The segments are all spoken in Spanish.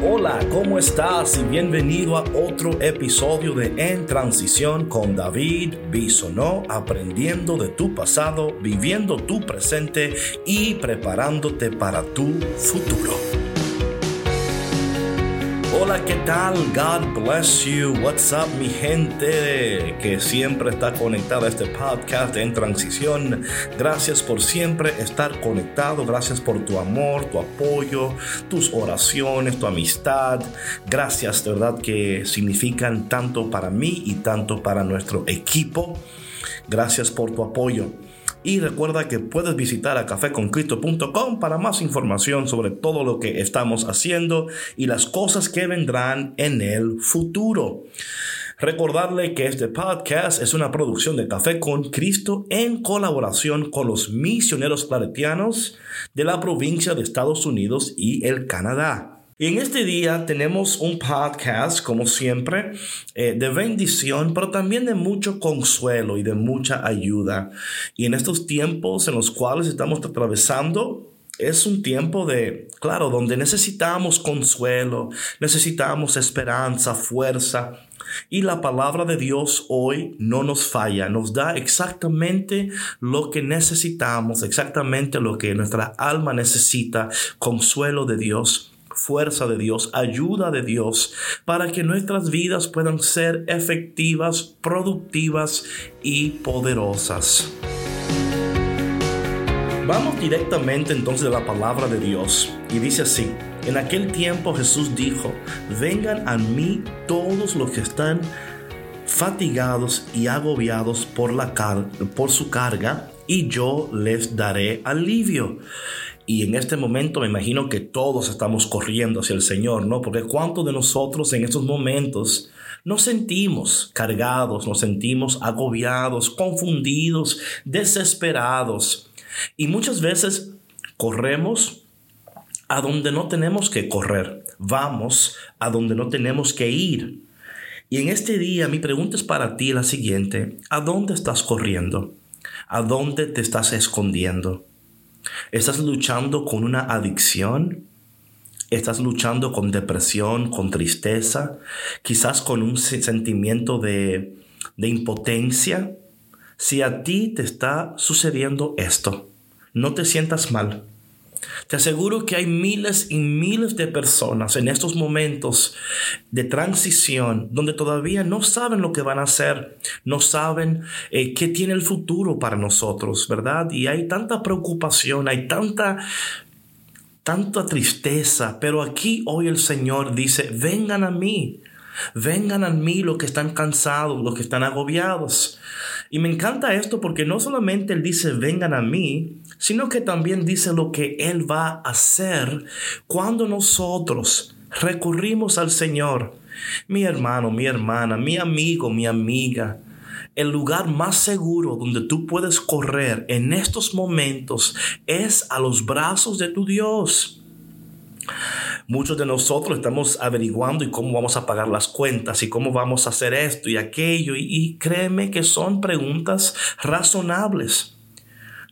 Hola, ¿cómo estás? Y bienvenido a otro episodio de En Transición con David Bisonó, aprendiendo de tu pasado, viviendo tu presente y preparándote para tu futuro. Hola, ¿qué tal? God bless you. What's up, mi gente que siempre está conectada a este podcast en transición. Gracias por siempre estar conectado. Gracias por tu amor, tu apoyo, tus oraciones, tu amistad. Gracias, de verdad, que significan tanto para mí y tanto para nuestro equipo. Gracias por tu apoyo. Y recuerda que puedes visitar a cafeconcristo.com para más información sobre todo lo que estamos haciendo y las cosas que vendrán en el futuro. Recordarle que este podcast es una producción de Café con Cristo en colaboración con los misioneros claretianos de la provincia de Estados Unidos y el Canadá. Y en este día tenemos un podcast, como siempre, eh, de bendición, pero también de mucho consuelo y de mucha ayuda. Y en estos tiempos en los cuales estamos atravesando, es un tiempo de, claro, donde necesitamos consuelo, necesitamos esperanza, fuerza. Y la palabra de Dios hoy no nos falla, nos da exactamente lo que necesitamos, exactamente lo que nuestra alma necesita, consuelo de Dios fuerza de Dios, ayuda de Dios, para que nuestras vidas puedan ser efectivas, productivas y poderosas. Vamos directamente entonces a la palabra de Dios y dice así, en aquel tiempo Jesús dijo, vengan a mí todos los que están fatigados y agobiados por, la por su carga y yo les daré alivio. Y en este momento me imagino que todos estamos corriendo hacia el Señor, ¿no? Porque ¿cuántos de nosotros en estos momentos nos sentimos cargados, nos sentimos agobiados, confundidos, desesperados? Y muchas veces corremos a donde no tenemos que correr, vamos a donde no tenemos que ir. Y en este día mi pregunta es para ti la siguiente, ¿a dónde estás corriendo? ¿A dónde te estás escondiendo? ¿Estás luchando con una adicción? ¿Estás luchando con depresión, con tristeza? Quizás con un sentimiento de, de impotencia. Si a ti te está sucediendo esto, no te sientas mal. Te aseguro que hay miles y miles de personas en estos momentos de transición donde todavía no saben lo que van a hacer, no saben eh, qué tiene el futuro para nosotros, ¿verdad? Y hay tanta preocupación, hay tanta tanta tristeza, pero aquí hoy el Señor dice, vengan a mí, vengan a mí los que están cansados, los que están agobiados. Y me encanta esto porque no solamente Él dice, vengan a mí, sino que también dice lo que Él va a hacer cuando nosotros recurrimos al Señor. Mi hermano, mi hermana, mi amigo, mi amiga, el lugar más seguro donde tú puedes correr en estos momentos es a los brazos de tu Dios. Muchos de nosotros estamos averiguando y cómo vamos a pagar las cuentas y cómo vamos a hacer esto y aquello. Y, créeme que son preguntas razonables.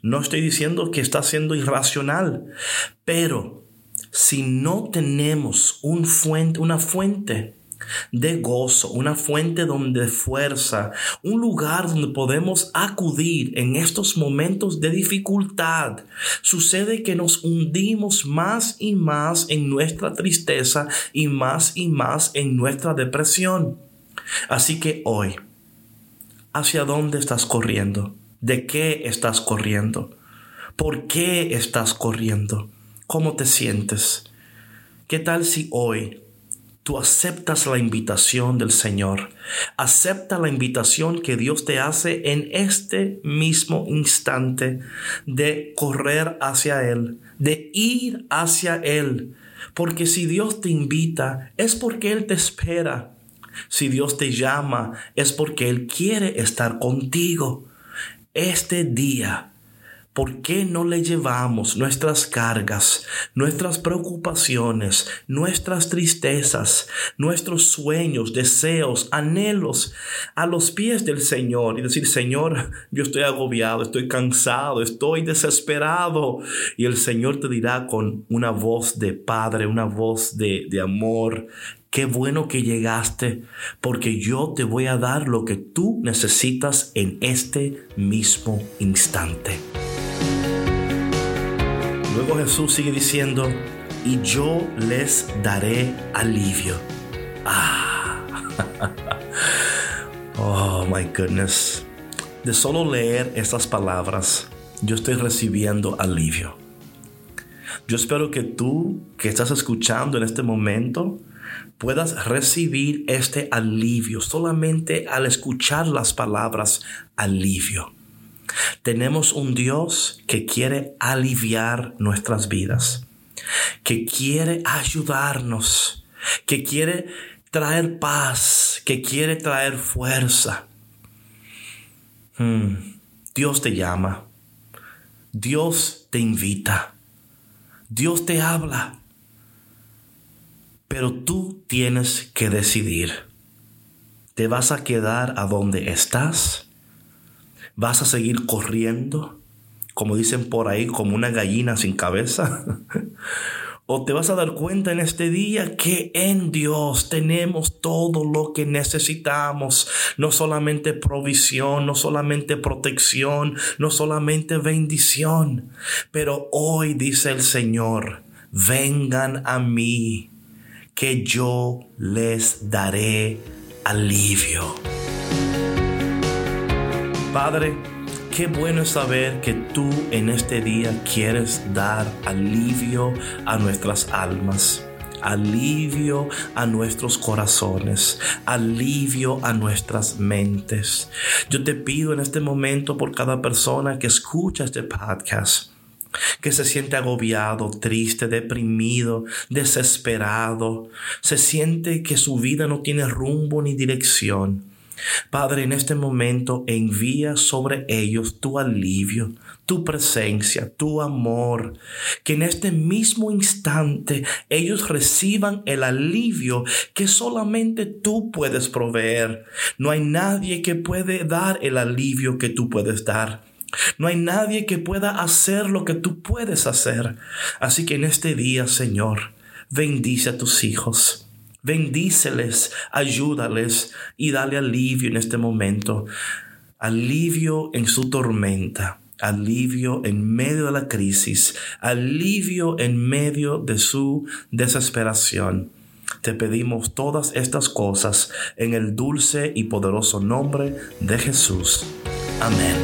No estoy diciendo que está siendo irracional, pero si no tenemos una fuente de gozo, una fuente donde fuerza, un lugar donde podemos acudir en estos momentos de dificultad. Sucede que nos hundimos más y más en nuestra tristeza y más y más en nuestra depresión. Así que hoy, ¿hacia dónde estás corriendo? ¿De qué estás corriendo? ¿Por qué estás corriendo? ¿Cómo te sientes? ¿Qué tal si hoy tú aceptas la invitación del Señor. Acepta la invitación que Dios te hace en este mismo instante de correr hacia Él, de ir hacia Él. Porque si Dios te invita, es porque Él te espera. Si Dios te llama, es porque Él quiere estar contigo. Este día ¿Por qué no le llevamos nuestras cargas, nuestras preocupaciones, nuestras tristezas, nuestros sueños, deseos, anhelos a los pies del Señor y decir, Señor, yo estoy agobiado, estoy cansado, estoy desesperado? Y el Señor te dirá con una voz de Padre, una voz de, amor, Qué bueno que llegaste, porque yo te voy a dar lo que tú necesitas en este mismo instante. Luego Jesús sigue diciendo, y yo les daré alivio. Ah. oh my goodness. De solo leer estas palabras, yo estoy recibiendo alivio. Yo espero que tú que estás escuchando en este momento, puedas recibir este alivio solamente al escuchar las palabras alivio. Tenemos un Dios que quiere aliviar nuestras vidas, que quiere ayudarnos, que quiere traer paz, que quiere traer fuerza. Hmm. Dios te llama, Dios te invita, Dios te habla. Pero tú tienes que decidir. ¿Te vas a quedar a donde estás? ¿Vas a seguir corriendo? Como dicen por ahí, como una gallina sin cabeza. ¿O te vas a dar cuenta en este día que en Dios tenemos todo lo que necesitamos? No solamente provisión, no solamente protección, no solamente bendición. Pero hoy dice el Señor, vengan a mí que yo les daré alivio. Padre, qué bueno saber que tú en este día quieres dar alivio a nuestras almas alivio a nuestros corazones, alivio a nuestras mentes. Yo te pido en este momento por cada persona que escucha este podcast que se siente agobiado, triste, deprimido, desesperado, se siente que su vida no tiene rumbo ni dirección. Padre, en este momento envía sobre ellos tu alivio, tu presencia, tu amor, que en este mismo instante ellos reciban el alivio que solamente tú puedes proveer. No hay nadie que puede dar el alivio que tú puedes dar. No hay nadie que pueda hacer lo que tú puedes hacer. Así que en este día, Señor, bendice a tus hijos. Bendíceles, ayúdales y dale alivio en este momento. Alivio en su tormenta alivio en medio de la crisis, alivio en medio de su desesperación. Te pedimos todas estas cosas en el dulce y poderoso nombre de Jesús. Amén.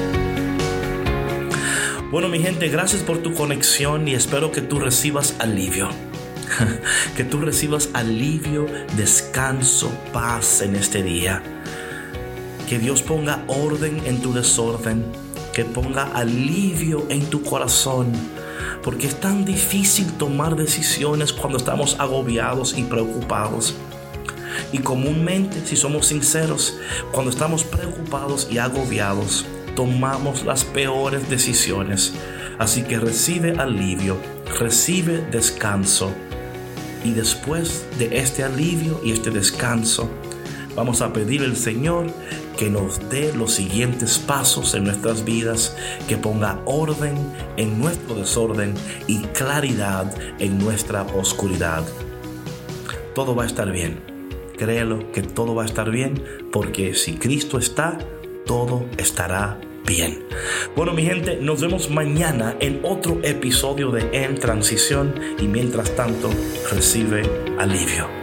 Bueno, mi gente, gracias por tu conexión y espero que tú recibas alivio. que tú recibas alivio, descanso, paz en este día. Que Dios ponga orden en tu desorden, que ponga alivio en tu corazón. Porque es tan difícil tomar decisiones cuando estamos agobiados y preocupados. Y comúnmente, si somos sinceros, cuando estamos preocupados y agobiados, tomamos las peores decisiones. Así que recibe alivio, recibe descanso. Y después de este alivio y este descanso, vamos a pedir al Señor que nos dé los siguientes pasos en nuestras vidas, que ponga orden en nuestro desorden y claridad en nuestra oscuridad. Todo va a estar bien. Créelo que todo va a estar bien porque si Cristo está, todo estará bien. Bueno, mi gente, nos vemos mañana en otro episodio de En Transición y mientras tanto, recibe alivio.